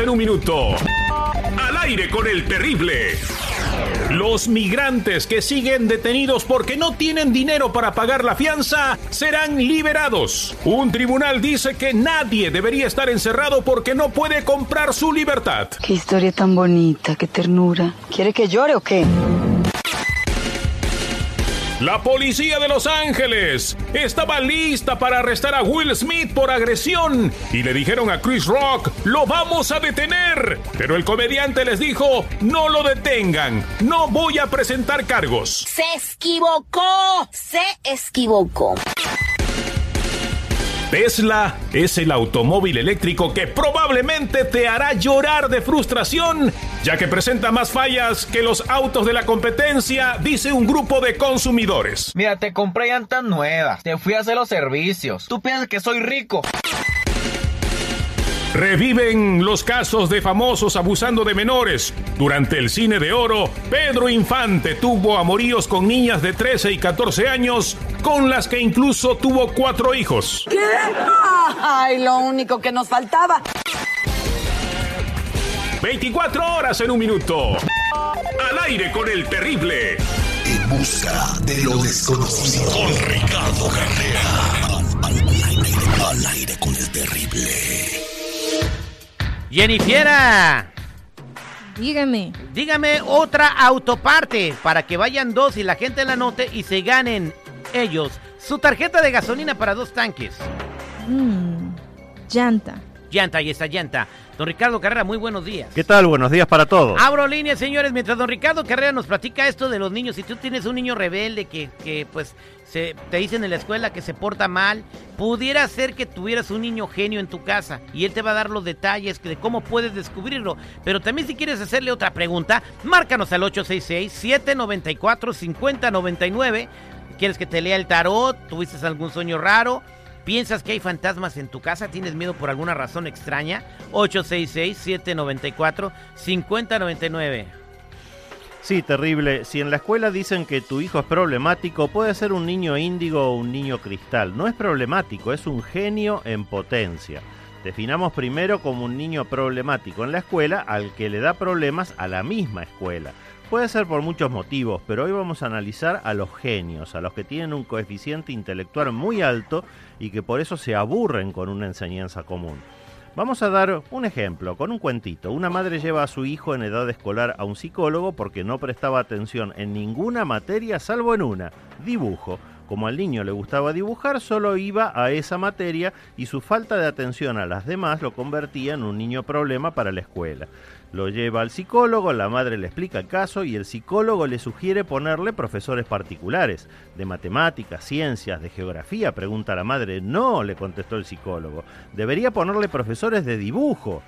24 horas en un minuto. Al aire con el terrible. Los migrantes que siguen detenidos porque no tienen dinero para pagar la fianza serán liberados. Un tribunal dice que nadie debería estar encerrado porque no puede comprar su libertad. Qué historia tan bonita, qué ternura. ¿Quiere que llore o qué? La policía de Los Ángeles estaba lista para arrestar a Will Smith por agresión y le dijeron a Chris Rock, lo vamos a detener. Pero el comediante les dijo, no lo detengan, no voy a presentar cargos. Se equivocó, se equivocó. Tesla es el automóvil eléctrico que probablemente te hará llorar de frustración, ya que presenta más fallas que los autos de la competencia, dice un grupo de consumidores. Mira, te compré llantas nuevas, te fui a hacer los servicios. Tú piensas que soy rico. Reviven los casos de famosos abusando de menores. Durante el cine de oro, Pedro Infante tuvo amoríos con niñas de 13 y 14 años, con las que incluso tuvo cuatro hijos. ¿Qué? Ay, lo único que nos faltaba. 24 horas en un minuto. Al aire con el terrible. En busca de lo desconocido. Con Ricardo Carrera. Al, al aire, al aire con el terrible. Jennifiera, Dígame. dígame otra autoparte para que vayan dos y la gente la note y se ganen ellos su tarjeta de gasolina para dos tanques. Mm, llanta. Llanta, ahí está llanta. Don Ricardo Carrera, muy buenos días. ¿Qué tal? Buenos días para todos. Abro líneas, señores, mientras don Ricardo Carrera nos platica esto de los niños. Si tú tienes un niño rebelde que, que pues, se, te dicen en la escuela que se porta mal, pudiera ser que tuvieras un niño genio en tu casa y él te va a dar los detalles de cómo puedes descubrirlo. Pero también si quieres hacerle otra pregunta, márcanos al 866-794-5099. ¿Quieres que te lea el tarot? ¿Tuviste algún sueño raro? ¿Piensas que hay fantasmas en tu casa? ¿Tienes miedo por alguna razón extraña? 866-794-5099. Sí, terrible. Si en la escuela dicen que tu hijo es problemático, puede ser un niño índigo o un niño cristal. No es problemático, es un genio en potencia. Definamos primero como un niño problemático en la escuela al que le da problemas a la misma escuela. Puede ser por muchos motivos, pero hoy vamos a analizar a los genios, a los que tienen un coeficiente intelectual muy alto y que por eso se aburren con una enseñanza común. Vamos a dar un ejemplo con un cuentito. Una madre lleva a su hijo en edad escolar a un psicólogo porque no prestaba atención en ninguna materia salvo en una, dibujo. Como al niño le gustaba dibujar, solo iba a esa materia y su falta de atención a las demás lo convertía en un niño problema para la escuela. Lo lleva al psicólogo, la madre le explica el caso y el psicólogo le sugiere ponerle profesores particulares. De matemáticas, ciencias, de geografía, pregunta la madre. No, le contestó el psicólogo. Debería ponerle profesores de dibujo.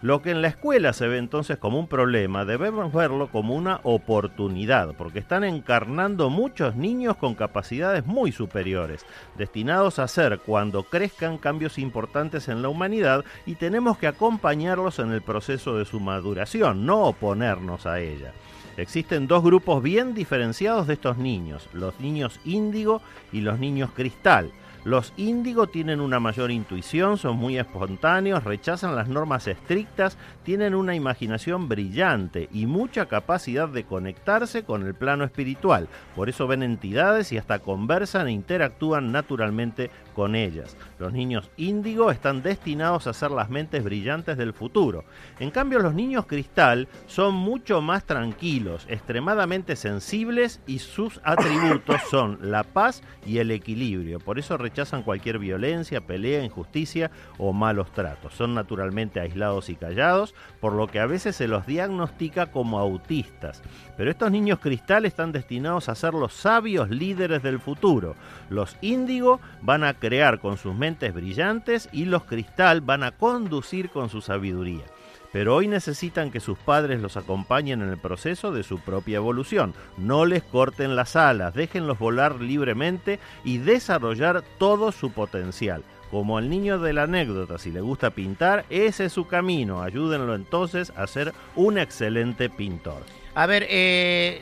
Lo que en la escuela se ve entonces como un problema, debemos verlo como una oportunidad, porque están encarnando muchos niños con capacidades muy superiores, destinados a hacer cuando crezcan cambios importantes en la humanidad y tenemos que acompañarlos en el proceso de su maduración, no oponernos a ella. Existen dos grupos bien diferenciados de estos niños, los niños índigo y los niños cristal. Los índigo tienen una mayor intuición, son muy espontáneos, rechazan las normas estrictas, tienen una imaginación brillante y mucha capacidad de conectarse con el plano espiritual. Por eso ven entidades y hasta conversan e interactúan naturalmente con ellas. Los niños índigo están destinados a ser las mentes brillantes del futuro. En cambio, los niños cristal son mucho más tranquilos, extremadamente sensibles y sus atributos son la paz y el equilibrio. Por eso rechazan cualquier violencia, pelea, injusticia o malos tratos. Son naturalmente aislados y callados, por lo que a veces se los diagnostica como autistas. Pero estos niños cristal están destinados a ser los sabios líderes del futuro. Los índigo van a crear con sus mentes brillantes y los cristal van a conducir con su sabiduría. Pero hoy necesitan que sus padres los acompañen en el proceso de su propia evolución. No les corten las alas, déjenlos volar libremente y desarrollar todo su potencial. Como el niño de la anécdota, si le gusta pintar, ese es su camino. Ayúdenlo entonces a ser un excelente pintor. A ver, eh,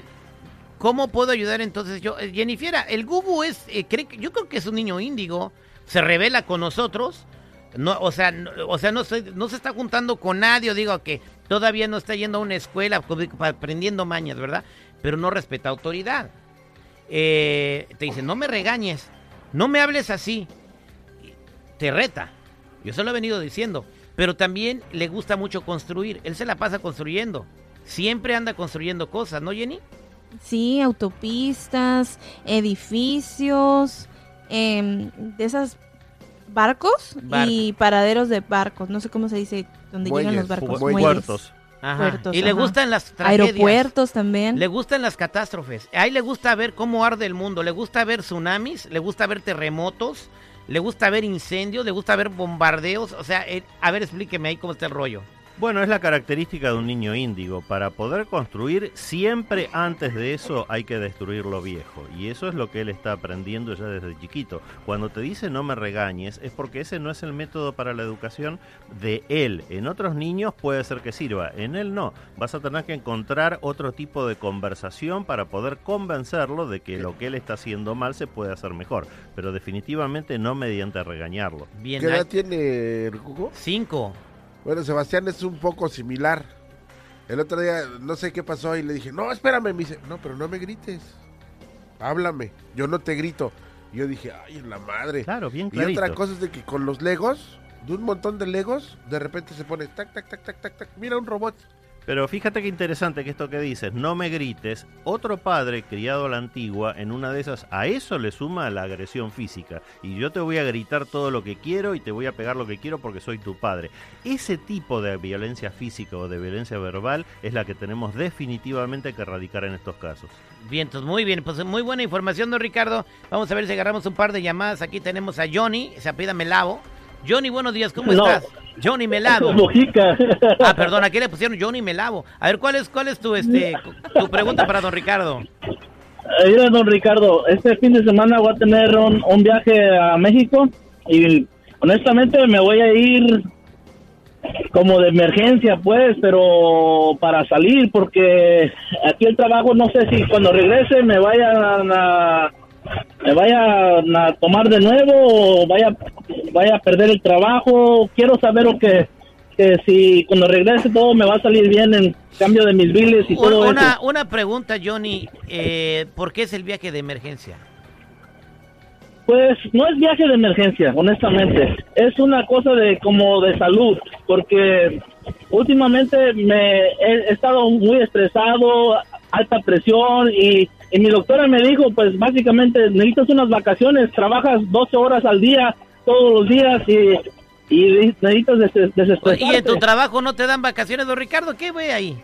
¿cómo puedo ayudar entonces yo? Eh, el Gubu es, eh, cree que- yo creo que es un niño índigo, se revela con nosotros, No, o sea, no, o sea, no se, no se está juntando con nadie, o digo que todavía no está yendo a una escuela co- aprendiendo mañas, ¿verdad? Pero no respeta autoridad. Eh, te dice, no me regañes, no me hables así. Te reta. Yo se lo he venido diciendo. Pero también le gusta mucho construir. Él se la pasa construyendo. Siempre anda construyendo cosas, ¿no, Jenny? Sí, autopistas, edificios, em, de esas barcos Barco. y paraderos de barcos. No sé cómo se dice donde llegan los barcos. Muelles. puertos. Ajá. Puertos, y le gustan las tragedias. Aeropuertos también. Le gustan las catástrofes. A él le gusta ver cómo arde el mundo. Le gusta ver tsunamis, le gusta ver terremotos, le gusta ver incendios, le gusta ver bombardeos. O sea, él- a ver, explíqueme ahí cómo está el rollo. Bueno, es la característica de un niño índigo. Para poder construir, siempre antes de eso hay que destruir lo viejo. Y eso es lo que él está aprendiendo ya desde chiquito. Cuando te dice no me regañes, es porque ese no es el método para la educación de él. En otros niños puede ser que sirva, en él no. Vas a tener que encontrar otro tipo de conversación para poder convencerlo de que lo que él está haciendo mal se puede hacer mejor. Pero definitivamente no mediante regañarlo. Bien, ¿Qué edad tiene el Cuco? cinco. Bueno, Sebastián es un poco similar. El otro día, no sé qué pasó y le dije, no, espérame. Me dice, no, pero no me grites. Háblame. Yo no te grito. Y yo dije, ay, en la madre. Claro, bien y clarito. otra cosa es de que con los legos, de un montón de legos, de repente se pone tac, tac, tac, tac, tac, tac. Mira un robot. Pero fíjate qué interesante que esto que dices, no me grites, otro padre criado a la antigua, en una de esas, a eso le suma la agresión física. Y yo te voy a gritar todo lo que quiero y te voy a pegar lo que quiero porque soy tu padre. Ese tipo de violencia física o de violencia verbal es la que tenemos definitivamente que erradicar en estos casos. Vientos, muy bien. Pues muy buena información, don Ricardo. Vamos a ver si agarramos un par de llamadas. Aquí tenemos a Johnny, se apida Melavo. Johnny, buenos días, ¿cómo No. estás? Johnny Melavo. Mojica. Ah, perdón, aquí le pusieron Johnny Melavo. A ver, ¿cuál es, cuál es tu, este, tu pregunta para don Ricardo? Mira, don Ricardo, este fin de semana voy a tener un, un viaje a México y honestamente me voy a ir como de emergencia, pues, pero para salir, porque aquí el trabajo no sé si cuando regrese me vayan a, me vayan a tomar de nuevo o vaya, vaya a perder el trabajo. Quiero saber o que, que si cuando regrese todo me va a salir bien en cambio de mis biles y todo eso. Una, una pregunta, Johnny. Eh, ¿Por qué es el viaje de emergencia? Pues no es viaje de emergencia, honestamente. Es una cosa de como de salud, porque últimamente me he estado muy estresado, alta presión y, y mi doctora me dijo, pues básicamente necesitas unas vacaciones, trabajas 12 horas al día, todos los días y, y necesitas des- desestresarte. ¿Y en tu trabajo no te dan vacaciones, don Ricardo? ¿Qué ve ahí?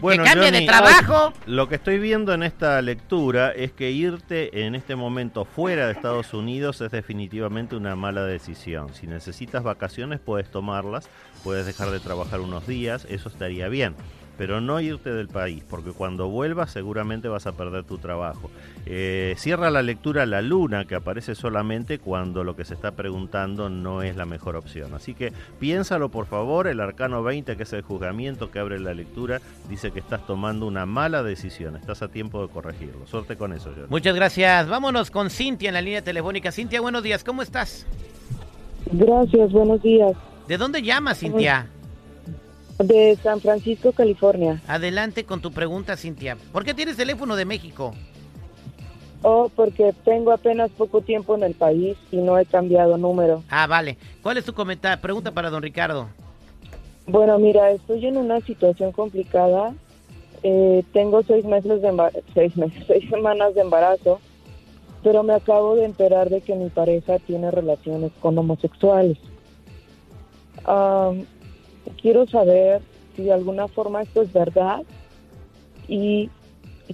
Bueno, que cambie de trabajo. Lo que estoy viendo en esta lectura es que irte en este momento fuera de Estados Unidos es definitivamente una mala decisión. Si necesitas vacaciones puedes tomarlas, puedes dejar de trabajar unos días, eso estaría bien. Pero no irte del país, porque cuando vuelvas seguramente vas a perder tu trabajo. Eh, cierra la lectura la luna, que aparece solamente cuando lo que se está preguntando no es la mejor opción. Así que piénsalo por favor, el arcano 20, que es el juzgamiento que abre la lectura, dice que estás tomando una mala decisión, estás a tiempo de corregirlo. Suerte con eso, Johnny. Muchas gracias. Vámonos con Cintia en la línea telefónica. Cintia, buenos días. ¿Cómo estás? Gracias, buenos días. ¿De dónde llamas, Cintia? De San Francisco, California. Adelante con tu pregunta, Cintia. ¿Por qué tienes teléfono de México? Oh, porque tengo apenas poco tiempo en el país y no he cambiado número. Ah, vale. ¿Cuál es tu comentario? Pregunta para don Ricardo. Bueno, mira, estoy en una situación complicada. Eh, tengo seis meses de seis meses, seis semanas de embarazo, pero me acabo de enterar de que mi pareja tiene relaciones con homosexuales. Am, quiero saber si de alguna forma esto es verdad y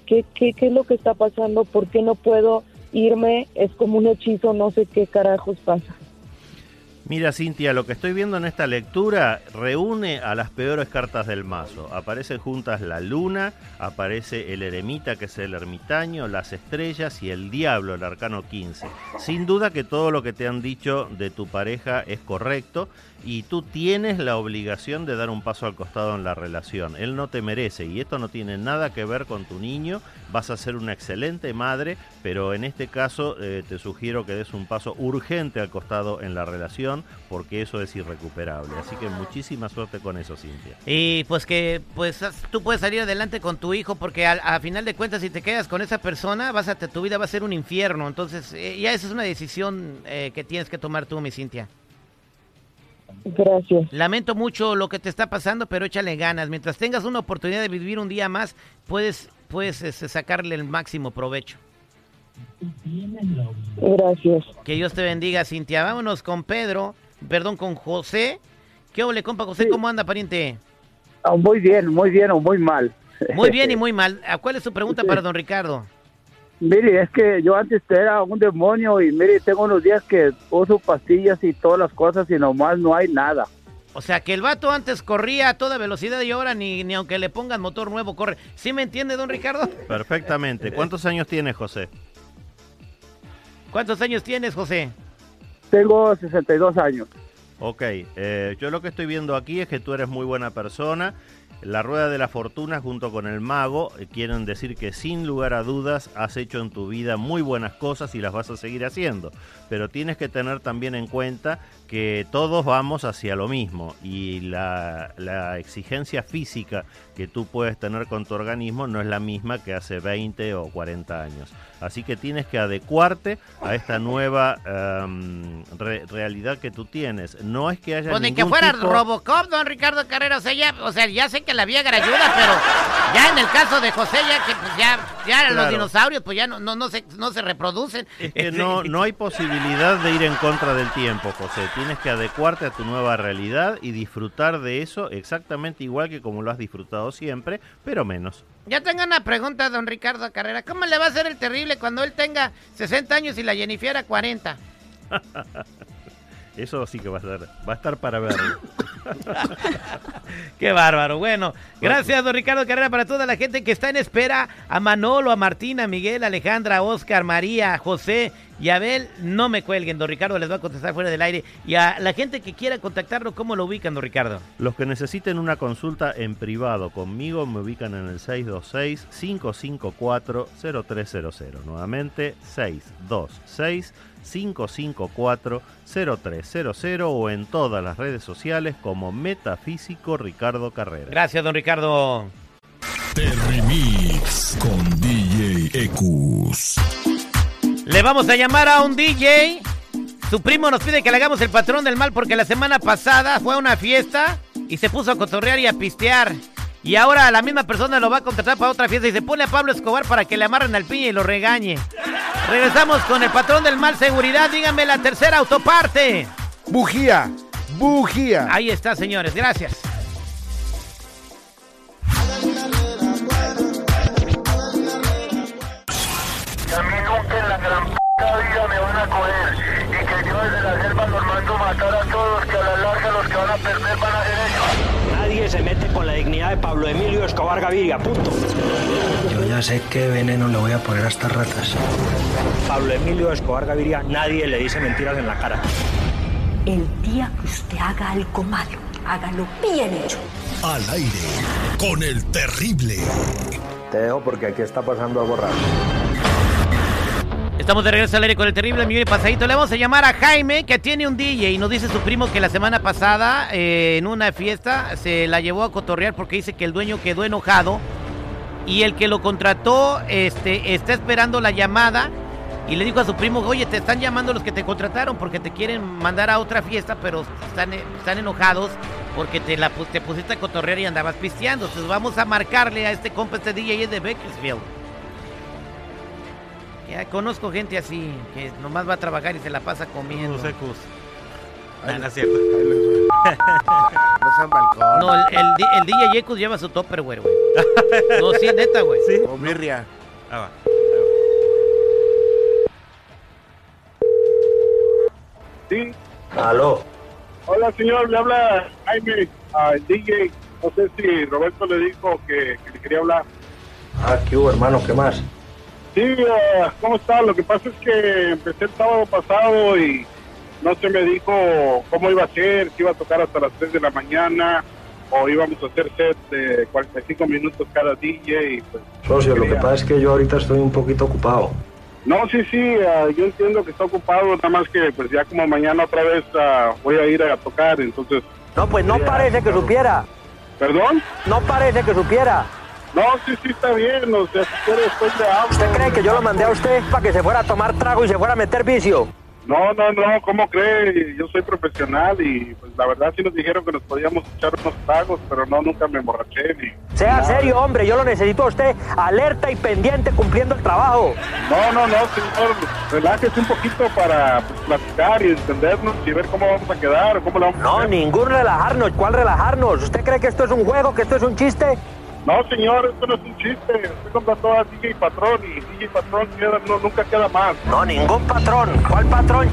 qué, es lo que está pasando, por qué no puedo irme, es como un hechizo, no sé qué carajos pasa. Mira, Cintia, lo que estoy viendo en esta lectura reúne a las peores cartas del mazo. Aparecen juntas la luna, aparece el eremita, que es el ermitaño, las estrellas y el diablo, el arcano 15. Sin duda que todo lo que te han dicho de tu pareja es correcto y tú tienes la obligación de dar un paso al costado en la relación. Él no te merece y esto no tiene nada que ver con tu niño vas a ser una excelente madre, pero en este caso eh, te sugiero que des un paso urgente al costado en la relación, porque eso es irrecuperable. Así que muchísima suerte con eso, Cintia. Y pues que pues tú puedes salir adelante con tu hijo, porque al- a, final de cuentas, si te quedas con esa persona, vas a, tu vida va a ser un infierno. Entonces, eh, ya esa es una decisión eh, que tienes que tomar tú, mi Cintia. Gracias. Lamento mucho lo que te está pasando, pero échale ganas. Mientras tengas una oportunidad de vivir un día más, puedes, puedes este, sacarle el máximo provecho. Gracias. Que Dios te bendiga, Cintia. Vámonos con Pedro, perdón, con José. ¿Qué ole, compa José? ¿Cómo anda, pariente? Ah, muy bien, muy bien o muy mal. Muy bien y muy mal. ¿A ¿Cuál es su pregunta para don Ricardo? Mire, es que yo antes era un demonio y mire, tengo unos días que uso pastillas y todas las cosas y nomás no hay nada. O sea, que el vato antes corría a toda velocidad y ahora ni, ni aunque le pongan motor nuevo corre. ¿Sí me entiende, don Ricardo? Perfectamente. ¿Cuántos años tienes, José? ¿Cuántos años tienes, José? Tengo 62 años. Ok, eh, yo lo que estoy viendo aquí es que tú eres muy buena persona. La rueda de la fortuna junto con el mago eh, quieren decir que sin lugar a dudas has hecho en tu vida muy buenas cosas y las vas a seguir haciendo. Pero tienes que tener también en cuenta que todos vamos hacia lo mismo y la, la exigencia física que tú puedes tener con tu organismo no es la misma que hace 20 o 40 años. Así que tienes que adecuarte a esta nueva em, re- realidad que tú tienes. No es que haya Pues ni que ningún fuera tipo- Robocop, don Ricardo Carrera. O sea, ya, o sea, ya sé que la Viagra ayuda, pero ya en el caso de José, ya que pues, ya, ya los dinosaurios pues ya no, no, no, se, no se reproducen. Es que no, no hay posibilidad de ir en contra del tiempo, José. Tienes que adecuarte a tu nueva realidad y disfrutar de eso exactamente igual que como lo has disfrutado siempre, pero menos. Ya tengo una pregunta, don Ricardo Carrera. ¿Cómo le va a hacer el terrible cuando él tenga 60 años y la Jennifer 40? Eso sí que va a ser, va a estar para verlo. Qué bárbaro. Bueno, gracias, don Ricardo Carrera, para toda la gente que está en espera. A Manolo, a Martina, a Miguel, a Alejandra, a Oscar, María, a José y a Abel. No me cuelguen, don Ricardo les va a contestar fuera del aire. Y a la gente que quiera contactarlo, ¿cómo lo ubican, don Ricardo? Los que necesiten una consulta en privado conmigo me ubican en el 626-554-0300. Nuevamente, 626-554-0300 o en todas las redes sociales como Metafísico Ricardo Carrera. Gracias, don Ricardo. Terrimix con DJ Ecus. Le vamos a llamar a un DJ. Su primo nos pide que le hagamos el patrón del mal porque la semana pasada fue a una fiesta y se puso a cotorrear y a pistear. Y ahora la misma persona lo va a contratar para otra fiesta y se pone a Pablo Escobar para que le amarren al piña y lo regañe. Regresamos con el patrón del mal seguridad. Díganme la tercera autoparte. Bujía. Bujía. Ahí está, señores. Gracias. Y a mí nunca en la gran p vida me van a coger. Y que yo desde la selva los mando matar a todos, que a la larga los que van a perder van a se mete con la dignidad de Pablo Emilio Escobar Gaviria, punto. Yo ya sé qué veneno le voy a poner a estas ratas. Pablo Emilio Escobar Gaviria, nadie le dice mentiras en la cara. El día que usted haga algo malo, hágalo bien hecho. Al aire con el terrible. Te dejo porque aquí está pasando algo raro. Estamos de regreso al aire con el terrible y pasadito. Le vamos a llamar a Jaime, que tiene un DJ. Y nos dice su primo que la semana pasada, eh, en una fiesta, se la llevó a cotorrear porque dice que el dueño quedó enojado. Y el que lo contrató este, está esperando la llamada. Y le dijo a su primo, oye, te están llamando los que te contrataron porque te quieren mandar a otra fiesta, pero están, eh, están enojados porque te, la, te pusiste a cotorrear y andabas pisteando. Entonces vamos a marcarle a este compa, este DJ de Bakersfield. Ya conozco gente así, que nomás va a trabajar y se la pasa comiendo. Los ecus. No, no es cierto. No sean balcón. No, el, el, el DJ Yekus lleva su topperware, güey. No, sí, neta, güey. Sí. O birria. Ah, va. Sí. Aló. Hola, señor, le habla Jaime, al DJ. No sé si Roberto le dijo que, que le quería hablar. Ah, ¿qué hubo, hermano? ¿Qué más? Sí, ¿cómo está? Lo que pasa es que empecé el sábado pasado y no se me dijo cómo iba a ser, si iba a tocar hasta las 3 de la mañana. o íbamos a hacer set de 45 minutos cada DJ. Y pues, Socio, lo que pasa es que yo ahorita estoy un poquito ocupado. No, sí, sí, ah, yo entiendo que está ocupado, nada más que pues ya como mañana otra vez ah, voy a ir a tocar, entonces... No, pues no parece que supiera. ¿Perdón? No parece que supiera. No, sí, sí, está bien, o sea, si quiere después le hablo. ¿Usted cree que yo lo mandé a usted para que se fuera a tomar trago y se fuera a meter vicio? No, no, no, ¿cómo cree? Yo soy profesional y pues la verdad sí nos dijeron que nos podíamos echar unos tragos, pero no, nunca me emborraché ni... Sea nada. serio, hombre, yo lo necesito a usted alerta y pendiente cumpliendo el trabajo. No, no, no, señor, relájese un poquito para pues, platicar y entendernos y ver cómo vamos a quedar o cómo lo vamos a No, hacer. ningún relajarnos. ¿Cuál relajarnos? ¿Usted cree que esto es un juego, que esto es un chiste? No, señor, esto no es un chiste. Usted contrató a DJ Patrón y DJ Patrón queda- no, nunca queda más. No, ningún patrón. ¿Cuál patrón?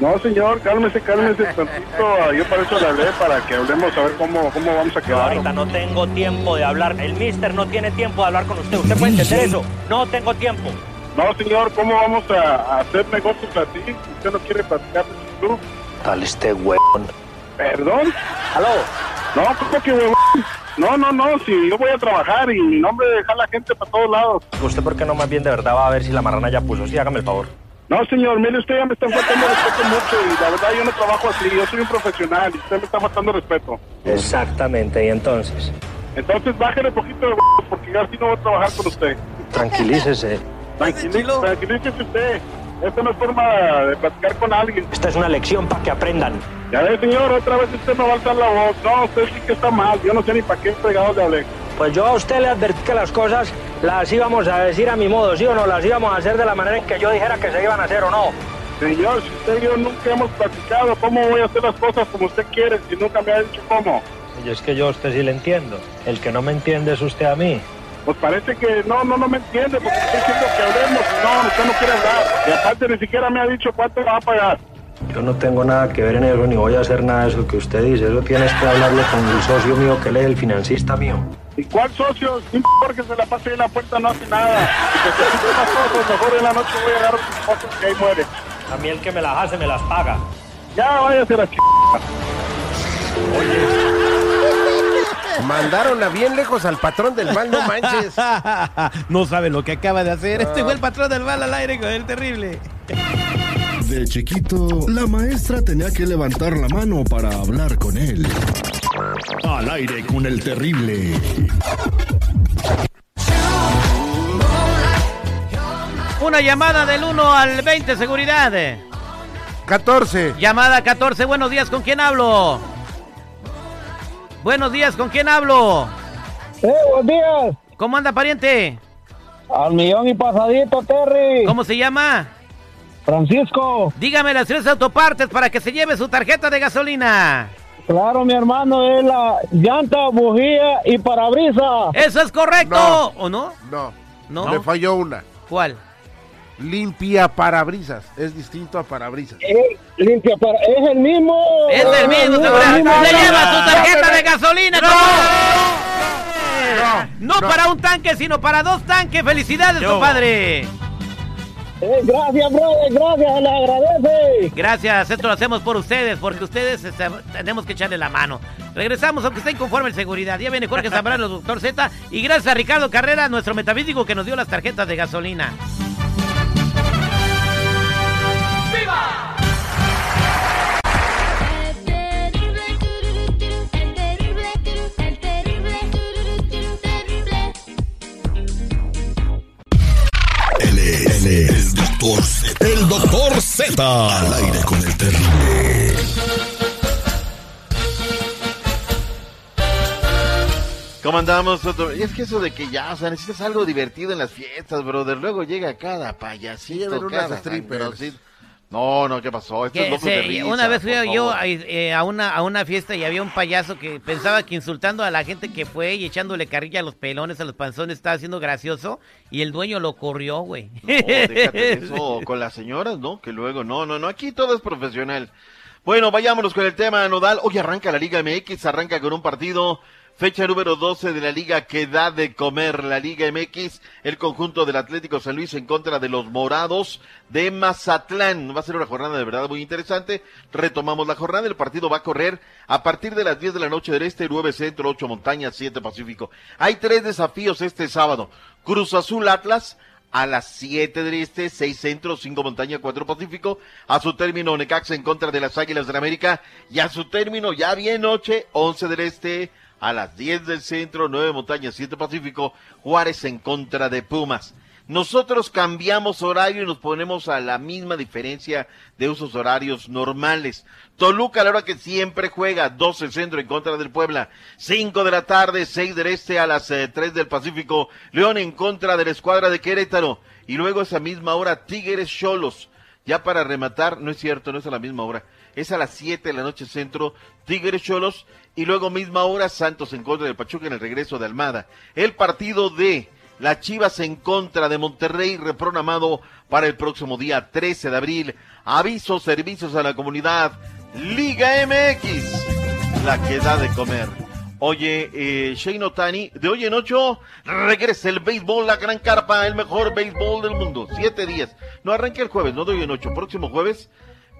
No, señor, cálmese, cálmese tantito. Yo para eso le hablé, para que hablemos a ver cómo, cómo vamos a quedar. ahorita no tengo tiempo de hablar. El mister no tiene tiempo de hablar con usted. ¿Usted puede entender eso? No tengo tiempo. No, señor, ¿cómo vamos a, a hacer negocios así? Usted no quiere platicar de su club. Tal este huevón. ¿Perdón? ¿Aló? No, ¿cómo que huevón? No, no, no, si yo voy a trabajar y mi nombre deja la gente para todos lados. ¿Usted por qué no más bien de verdad va a ver si la marrana ya puso? Sí, hágame el favor. No, señor, mire, usted ya me está faltando respeto mucho y la verdad yo no trabajo así, yo soy un profesional y usted me está faltando respeto. Exactamente, y entonces. Entonces bájale un poquito de porque yo así no voy a trabajar con usted. Tranquilícese. Tranquilícese, tranquilícese usted. Esta no es forma de platicar con alguien. Esta es una lección para que aprendan. Ya ve, señor, otra vez usted me va a alzar la voz. No, usted sí que está mal. Yo no sé ni para qué fregados le hablé. Pues yo a usted le advertí que las cosas las íbamos a decir a mi modo, ¿sí o no? Las íbamos a hacer de la manera en que yo dijera que se iban a hacer o no. Señor, si usted y yo nunca hemos platicado, ¿cómo voy a hacer las cosas como usted quiere si nunca me ha dicho cómo? Yo es que yo a usted sí le entiendo. El que no me entiende es usted a mí. Pues parece que no, no, no me entiende porque estoy diciendo que hablemos y no, usted no quiere hablar. Y aparte ni siquiera me ha dicho cuánto va a pagar. Yo no tengo nada que ver en eso, ni voy a hacer nada de eso que usted dice. Eso tienes que hablarlo con el socio mío que lee, el financista mío. ¿Y cuál socio? Sin porque se la pase en la puerta no hace nada. Y que se más cosas, mejor en la noche voy a dar a sus cosas que ahí muere. A mí el que me las hace me las paga. Ya váyase a la ch... Mandaron a bien lejos al patrón del mal, no manches. no sabe lo que acaba de hacer. Este fue el patrón del mal al aire con el terrible. De chiquito, la maestra tenía que levantar la mano para hablar con él. Al aire con el terrible. Una llamada del 1 al 20, seguridad. 14. Llamada 14, buenos días, ¿con quién hablo? Buenos días, ¿con quién hablo? ¡Eh, buenos días! ¿Cómo anda, pariente? Al millón y pasadito, Terry. ¿Cómo se llama? Francisco. Dígame las tres autopartes para que se lleve su tarjeta de gasolina. Claro, mi hermano, es la llanta, bujía y parabrisa. ¿Eso es correcto No. o no? No. No. Me falló una. ¿Cuál? Limpia parabrisas. Es distinto a parabrisas. Eh, limpia para... Es el mismo. Es el mismo, Es seguridad. el mismo. ¡Se lleva su tarjeta de gasolina! No, no. para un tanque, sino para dos tanques. ¡Felicidades, compadre! Eh, gracias, brother, gracias, le agradece. Gracias, esto lo hacemos por ustedes, porque ustedes este, tenemos que echarle la mano. Regresamos, aunque esté inconforme el seguridad. Ya viene Jorge Zambrano, doctor Z. Y gracias a Ricardo Carrera, nuestro metafísico, que nos dio las tarjetas de gasolina. Doctor Z. Al aire con el terrible. ¿Cómo andamos? Otro- Y es que eso de que ya, o sea, necesitas algo divertido en las fiestas, brother. Luego llega cada payasito, cada strippers. No, no, ¿qué pasó? Esto es loco se- de risa, una vez fui yo a, eh, a una, a una fiesta y había un payaso que pensaba que insultando a la gente que fue y echándole carrilla a los pelones, a los panzones, estaba haciendo gracioso y el dueño lo corrió, güey. No, déjate eso con las señoras, ¿no? Que luego, no, no, no, aquí todo es profesional. Bueno, vayámonos con el tema nodal. Hoy arranca la Liga MX, arranca con un partido Fecha número 12 de la liga que da de comer la Liga MX. El conjunto del Atlético San Luis en contra de los Morados de Mazatlán. Va a ser una jornada de verdad muy interesante. Retomamos la jornada. El partido va a correr a partir de las 10 de la noche del este, 9 centro, 8 montañas, 7 pacífico. Hay tres desafíos este sábado. Cruz Azul Atlas a las 7 del este, 6 centro, 5 montaña, 4 pacífico. A su término Necaxa en contra de las Águilas de la América. Y a su término ya bien noche, 11 del este, a las 10 del centro, 9 montañas, 7 pacífico. Juárez en contra de Pumas. Nosotros cambiamos horario y nos ponemos a la misma diferencia de usos horarios normales. Toluca a la hora que siempre juega, 12 centro en contra del Puebla, 5 de la tarde, 6 del este a las eh, 3 del Pacífico, León en contra de la escuadra de Querétaro, y luego esa misma hora Tigres Cholos. Ya para rematar, no es cierto, no es a la misma hora, es a las 7 de la noche centro, Tigres Cholos, y luego misma hora Santos en contra del Pachuca en el regreso de Almada. El partido de las Chivas en contra de Monterrey, reprogramado para el próximo día 13 de abril. Avisos, servicios a la comunidad. Liga MX, la que da de comer. Oye, eh, Shane Otani, de hoy en ocho, regresa el béisbol, la gran carpa, el mejor béisbol del mundo. Siete días. No arranca el jueves, no de hoy en ocho, próximo jueves.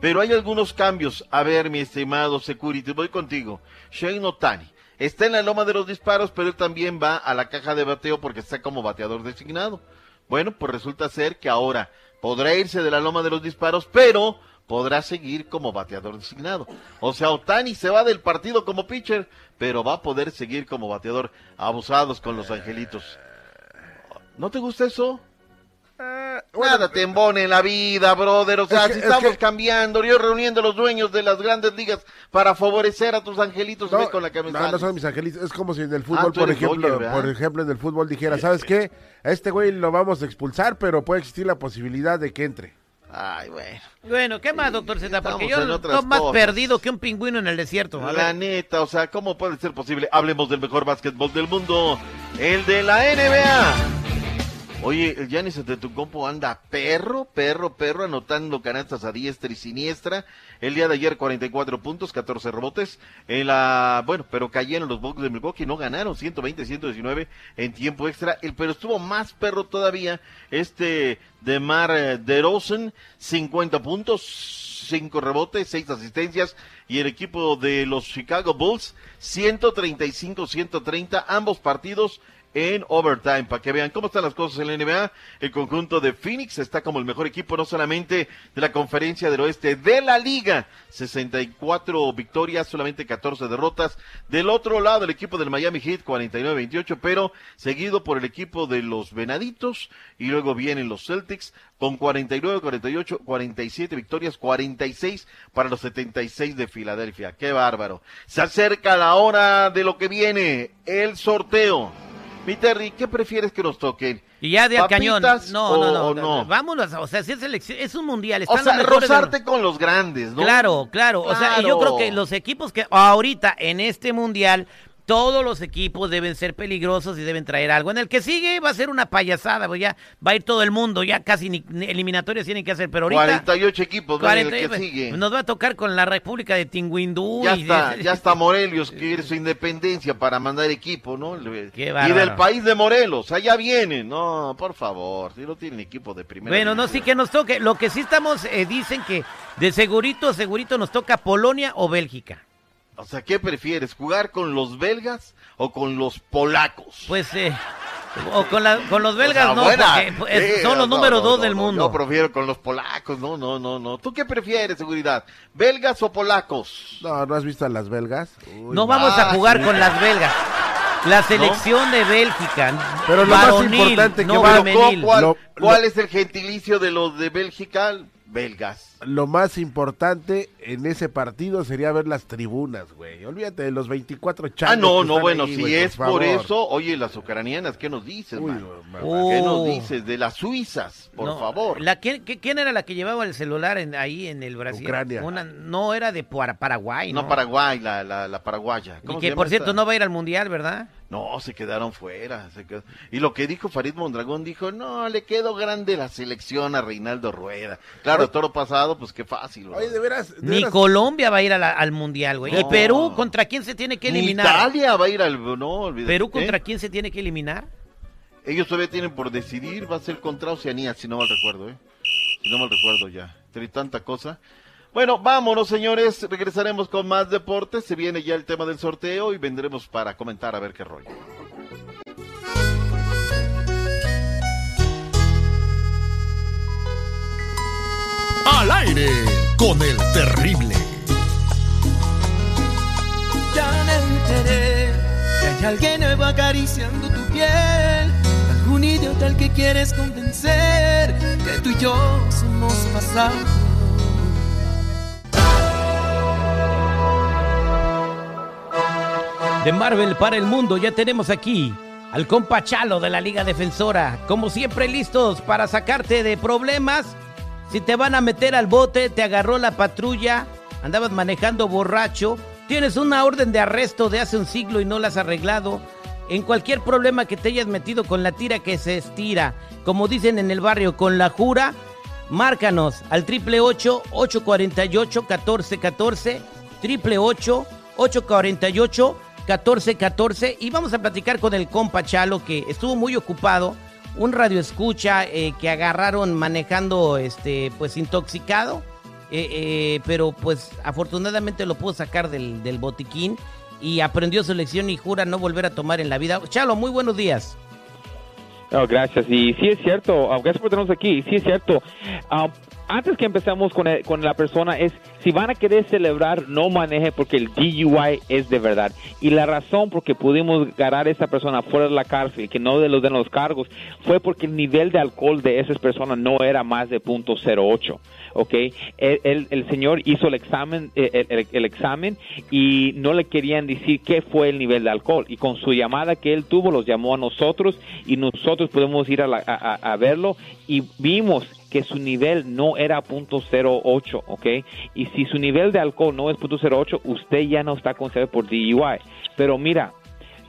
Pero hay algunos cambios. A ver, mi estimado Security, voy contigo. Shane Otani está en la loma de los disparos, pero él también va a la caja de bateo porque está como bateador designado. Bueno, pues resulta ser que ahora podrá irse de la loma de los disparos, pero podrá seguir como bateador designado. O sea, Otani se va del partido como pitcher, pero va a poder seguir como bateador abusados con los angelitos. ¿No te gusta eso? Nada te embone en la vida, brother. O sea, Es que- si es estamos que- cambiando, yo reuniendo a los dueños de las grandes ligas para favorecer a tus angelitos, ve con la camisa. No, no son mis angelitos. Es como si en el Ah, fútbol, por ejemplo, por ejemplo, en el fútbol dijera, ¿sabes qué? A este güey lo vamos a expulsar, pero puede existir la posibilidad de que entre. Ay, bueno. Bueno, ¿qué más, doctor Z? Porque yo estoy más cosas. perdido que un pingüino en el desierto. A La ver. neta, o sea, ¿cómo puede ser posible? Hablemos del mejor básquetbol del mundo, el de la NBA. Oye, el Giannis Antetokounmpo anda perro, perro, perro, anotando canastas a diestra y siniestra. El día de ayer 44 puntos, 14 rebotes. En la, bueno, pero cayeron los Bucks de Milwaukee, no ganaron 120-119 en tiempo extra. El pero estuvo más perro todavía este de Mar DeRozan, 50 puntos, 5 rebotes, 6 asistencias y el equipo de los Chicago Bulls 135-130 ambos partidos en overtime para que vean cómo están las cosas en la NBA. El conjunto de Phoenix está como el mejor equipo no solamente de la conferencia del oeste de la liga. 64 victorias, solamente 14 derrotas. Del otro lado el equipo del Miami Heat 49-28, pero seguido por el equipo de los Venaditos y luego vienen los Celtics con 49, 48, 47 victorias, 46 para los 76 de Filadelfia. Qué bárbaro. Se acerca la hora de lo que viene, el sorteo. Mi Terry, ¿qué prefieres que nos toquen? Y ya de al cañón. ¿Papitas No, o- no, no, o no. Vámonos, o sea, si es selección, es un mundial. O están sea, mejores de- rozarte con los grandes, ¿no? Claro, claro. O sea, yo creo que los equipos que ahorita en este mundial, todos los equipos deben ser peligrosos y deben traer algo. En el que sigue va a ser una payasada, pues ya va a ir todo el mundo, ya casi ni, ni eliminatorias tienen que hacer, pero ahorita 48 equipos, ¿no? En el 40 que sigue. nos va a tocar con la República de Tinguindú. Ya y- está, ya está Morelos, que quiere su independencia para mandar equipo, ¿no? y del país de Morelos, allá vienen. No, por favor, si no tienen equipo de primera. Bueno, no, sí que nos toque. Lo que sí estamos, eh, dicen que de segurito, segurito nos toca Polonia o Bélgica. O sea, ¿qué prefieres? ¿Jugar con los belgas o con los polacos? Pues, eh, o con, la- con los belgas, O sea, no, buena. porque pues, Sí, son los no, número no, dos no, del no, mundo. Yo prefiero con los polacos, no, no, no, no. ¿Tú qué prefieres, seguridad? ¿Belgas o polacos? No, ¿no has visto a las belgas? Uy, no vamos a Ah, jugar sí. con las belgas. La selección de Bélgica. Pero lo más importante que no va-. ¿Cuál, Lo- cuál es el gentilicio de los de Bélgica? Belgas. Lo más importante en ese partido sería ver las tribunas, güey. Olvídate de los 24 changos Ah, no, no, bueno, ahí, si güey, es por, eso, oye, las ucranianas, ¿qué nos dices, Uy, man? mamá. ¿Qué nos Oh. dices? De las suizas, por No, favor. La, ¿quién, quién era la que llevaba el celular en, ahí en el Brasil? Ucrania. Una, no, era de Para- Paraguay, ¿no? No, Paraguay, la, la, la paraguaya. Y ¿Cómo que, se por cierto, esta? no va a ir al Mundial, ¿verdad? No, se quedaron fuera. se quedó- Y lo que dijo Farid Mondragón, dijo, no, le quedó grande la selección a Reinaldo Rueda. Claro, toro pasado, pues qué fácil. Oye, de veras. de Ni veras, Colombia va a ir a la- al mundial, güey. ¿Y No. Perú contra quién se tiene que Ni eliminar? Italia va a ir al... No, olvídate. ¿Perú contra ¿Eh? quién se tiene que eliminar? Ellos todavía tienen por decidir, va a ser contra Oceanía, si no mal recuerdo, ¿eh? Si no mal recuerdo ya. Entre tanta cosa. Bueno, vámonos, señores. Regresaremos con más deportes. Se viene ya el tema del sorteo y vendremos para comentar a ver qué rollo. Al aire con el terrible. Ya me enteré que hay alguien nuevo acariciando tu piel. Algún idiota al que quieres convencer que tú y yo somos pasado. De Marvel para el mundo ya tenemos aquí al compa Chalo de la Liga Defensora. Como siempre listos para sacarte de problemas. Si te van a meter al bote, te agarró la patrulla, andabas manejando borracho, tienes una orden de arresto de hace un siglo y no la has arreglado. En cualquier problema que te hayas metido con la tira que se estira, como dicen en el barrio, con la jura, márcanos al triple 848 1414 triple 848 1414 y vamos a platicar con el compa Chalo que estuvo muy ocupado, un radio escucha eh, que agarraron manejando este pues intoxicado, eh, eh, pero pues afortunadamente lo pudo sacar del, del botiquín y aprendió su lección y jura no volver a tomar en la vida. Chalo, muy buenos días. Gracias. Y sí es cierto, ah, gracias por tenernos aquí. Sí es cierto. Ah, antes que empezamos con, con la persona es, si van a querer celebrar, no maneje porque el DUI es de verdad. Y la razón por que pudimos ganar a esa persona fuera de la cárcel y que no de los den los cargos fue porque el nivel de alcohol de esas personas no era más de punto .08. ¿ok? El, señor hizo el examen, eh, el, el- examen y no le querían decir qué fue el nivel de alcohol. Y con su llamada que él tuvo, los llamó a nosotros y nosotros pudimos ir a, la- a- verlo y vimos que su nivel no era punto .08, ¿ok? Y si su nivel de alcohol no es punto .08, usted ya no está considerado por DUI. Pero mira,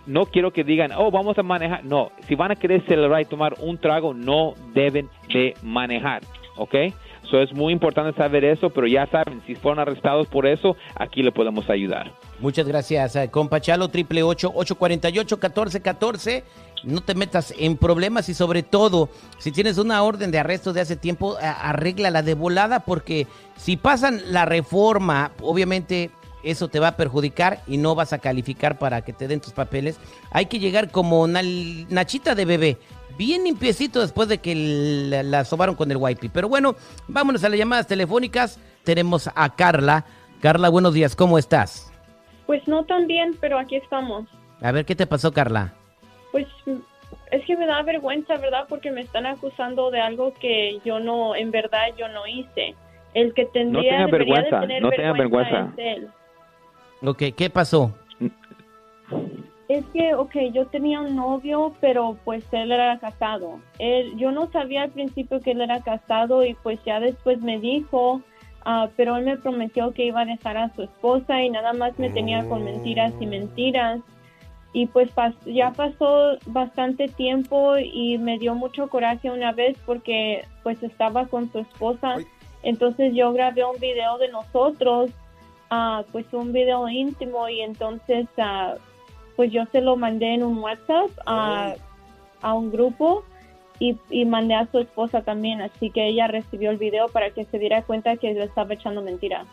no quiero que digan, oh, vamos a manejar. No, si van a querer celebrar y tomar un trago, no deben de manejar, ¿ok? So es muy importante saber eso, pero ya saben, si fueron arrestados por eso, aquí le podemos ayudar. Muchas gracias, eh, compa Chalo, triple ocho, ocho cuarenta y ocho, catorce, catorce. No te metas en problemas y sobre todo, si tienes una orden de arresto de hace tiempo, a- arréglala de volada porque si pasan la reforma, obviamente eso te va a perjudicar y no vas a calificar para que te den tus papeles. Hay que llegar como nal- nachita de bebé, bien limpiecito después de que la, la sobaron con el wipe. Pero bueno, vámonos a las llamadas telefónicas. Tenemos a Carla. Carla, buenos días, ¿cómo estás? Pues no tan bien, pero aquí estamos. A ver, ¿qué te pasó, Carla? Pues es que me da vergüenza, ¿verdad? Porque me están acusando de algo que yo no, en verdad yo no hice. El que tendría tenga debería de vergüenza, tener no tenga vergüenza. es él. Ok, ¿qué pasó? Es que, ok, yo tenía un novio, pero pues él era casado. Él, yo no sabía al principio que él era casado y pues ya después me dijo, ah, pero él me prometió que iba a dejar a su esposa y nada más me tenía con mentiras y mentiras. Y pues pas- ya pasó bastante tiempo y me dio mucho coraje una vez porque pues estaba con su esposa. Entonces yo grabé un video de nosotros, ah, pues un video íntimo y entonces ah, pues yo se lo mandé en un WhatsApp a, a un grupo y, y mandé a su esposa también, así que ella recibió el video para que se diera cuenta que le estaba echando mentira.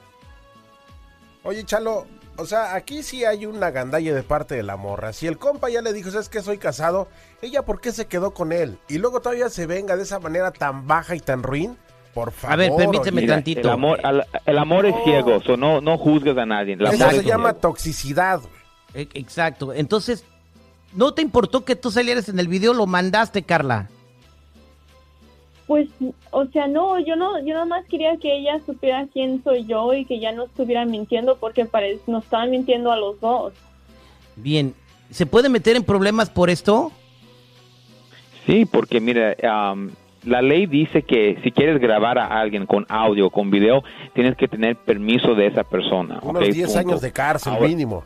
Oye, Chalo, o sea, aquí sí hay una gandalla de parte de la morra. Si el compa ya le dijo, ¿sabes que Soy casado. ¿Ella por qué se quedó con él? Y luego todavía se venga de esa manera tan baja y tan ruin. Por favor. ver, permíteme oye. tantito. El amor, al- el amor es ciego, so no, no juzgues a nadie. El Eso amor se es llama ciego. toxicidad. E- Exacto. Entonces, ¿no te importó que tú salieras en el video? Lo mandaste, Carla. Pues, o sea, no, yo no, yo nada más quería que ella supiera quién soy yo y que ya no estuviera mintiendo porque pare- nos estaban mintiendo a los dos. Bien. ¿Se puede meter en problemas por esto? Sí, porque mira, la ley dice que si quieres grabar a alguien con audio, con video, tienes que tener permiso de esa persona. Unos ¿ok? 10 Punto. años de cárcel Ahora- mínimo.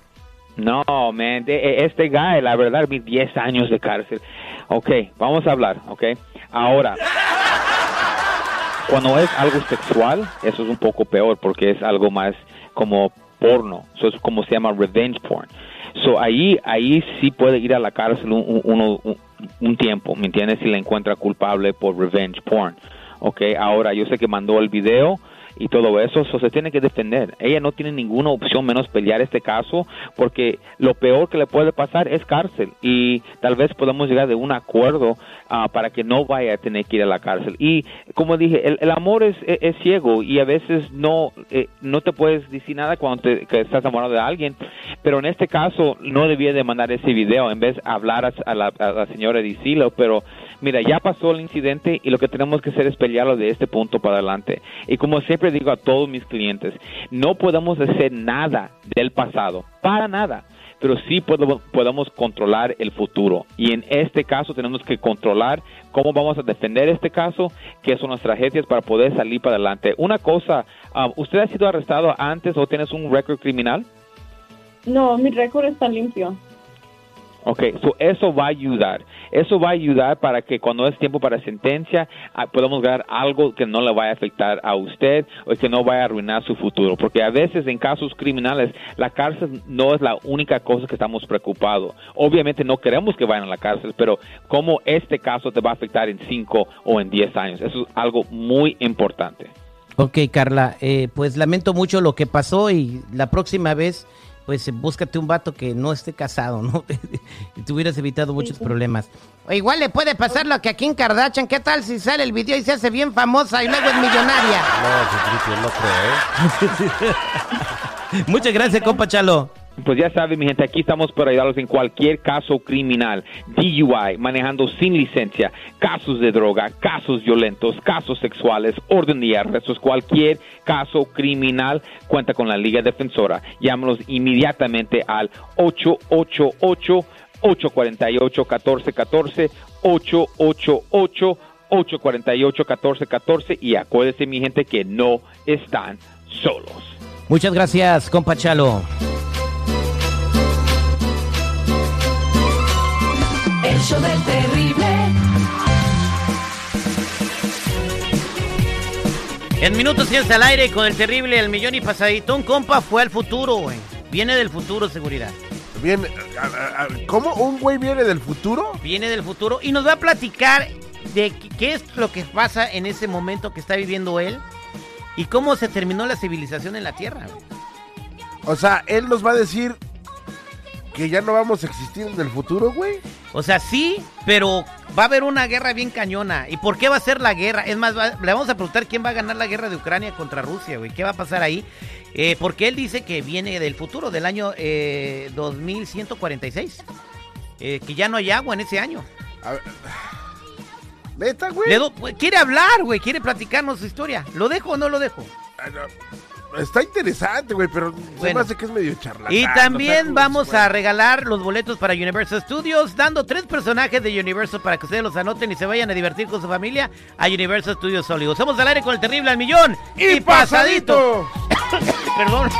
No, man, e- este guy, la verdad, mis 10 años de cárcel. Ok, vamos a hablar, ok. Ahora, cuando es algo sexual, eso es un poco peor porque es algo más como porno. Eso es como se llama revenge porn. So ahí, ahí sí puede ir a la cárcel un, un- un- un tiempo, ¿me entiendes? Si la encuentra culpable por revenge porn. Ok, ahora yo sé que mandó el video y todo eso, so se tiene que defender. Ella no tiene ninguna opción menos pelear este caso porque lo peor que le puede pasar es cárcel y tal vez podamos llegar de un acuerdo ah, para que no vaya a tener que ir a la cárcel. Y como dije, el, el amor es, es- es ciego y a veces no, eh, no te puedes decir nada cuando te, estás enamorado de alguien, pero en este caso no debía de mandar ese video en vez de hablar a, la, a la señora y decirlo, pero mira, ya pasó el incidente y lo que tenemos que hacer es pelearlo de este punto para adelante. Y como siempre digo a todos mis clientes, no podemos hacer nada del pasado, para nada. Pero sí podemos, controlar el futuro. Y en este caso tenemos que controlar cómo vamos a defender este caso, qué son las tragedias para poder salir para adelante. Una cosa, ah, ¿usted ha sido arrestado antes o tienes un récord criminal? No, mi récord está limpio. Ok, so eso va a ayudar. Eso va a ayudar para que cuando es tiempo para sentencia ah, podamos ganar algo que no le vaya a afectar a usted o que no vaya a arruinar su futuro. Porque a veces en casos criminales la cárcel no es la única cosa que estamos preocupados. Obviamente no queremos que vayan a la cárcel, pero cómo este caso te va a afectar en 5 o en 10 años. Eso es algo muy importante. Ok, Carla, eh, pues lamento mucho lo que pasó y la próxima vez, pues eh, búscate un vato que no esté casado, ¿no? y te hubieras evitado muchos problemas. O igual le puede pasar lo que a Kim Kardashian, ¿qué tal si sale el video y se hace bien famosa y luego es millonaria? No, no creo, ¿eh? Muchas gracias, compa Chalo. Pues ya saben, mi gente, aquí estamos para ayudarlos en cualquier caso criminal, DUI, manejando sin licencia, casos de droga, casos violentos, casos sexuales, orden de arrestos, cualquier caso criminal, cuenta con la Liga Defensora. Llámanos inmediatamente al 888 848 1414 888 848 1414 y acuérdense, mi gente, que no están solos. Muchas gracias, compa Chalo. El show del terrible. En minutos tienes al aire con el terrible El Millón y Pasadito. Un compa fue al futuro, güey. Viene del futuro, seguridad. Viene, a- a- a- ¿Cómo un güey viene del futuro? Viene del futuro y nos va a platicar de qué- es lo que pasa en ese momento que está viviendo él y cómo se terminó la civilización en la Tierra. O sea, él nos va a decir que ya no vamos a existir en el futuro, güey. O sea, sí, pero va a haber una guerra bien cañona. ¿Y por qué va a ser la guerra? Es más, va- le vamos a preguntar quién va a ganar la guerra de Ucrania contra Rusia, güey. ¿Qué va a pasar ahí? Eh, porque él dice que viene del futuro, del año eh, 2146. Eh, que ya no hay agua en ese año. ¿Neta, güey? Le do- pues, quiere hablar, güey. Quiere platicarnos su historia. ¿Lo dejo o no lo dejo? Está interesante, güey, pero se me Bueno. hace que es medio charlatán. Y también vamos a regalar los boletos para Universal Studios, dando tres personajes de Universal para que ustedes los anoten y se vayan a divertir con su familia a Universal Studios Hollywood. Somos al aire con el terrible al millón ¡Y pasadito! Perdón.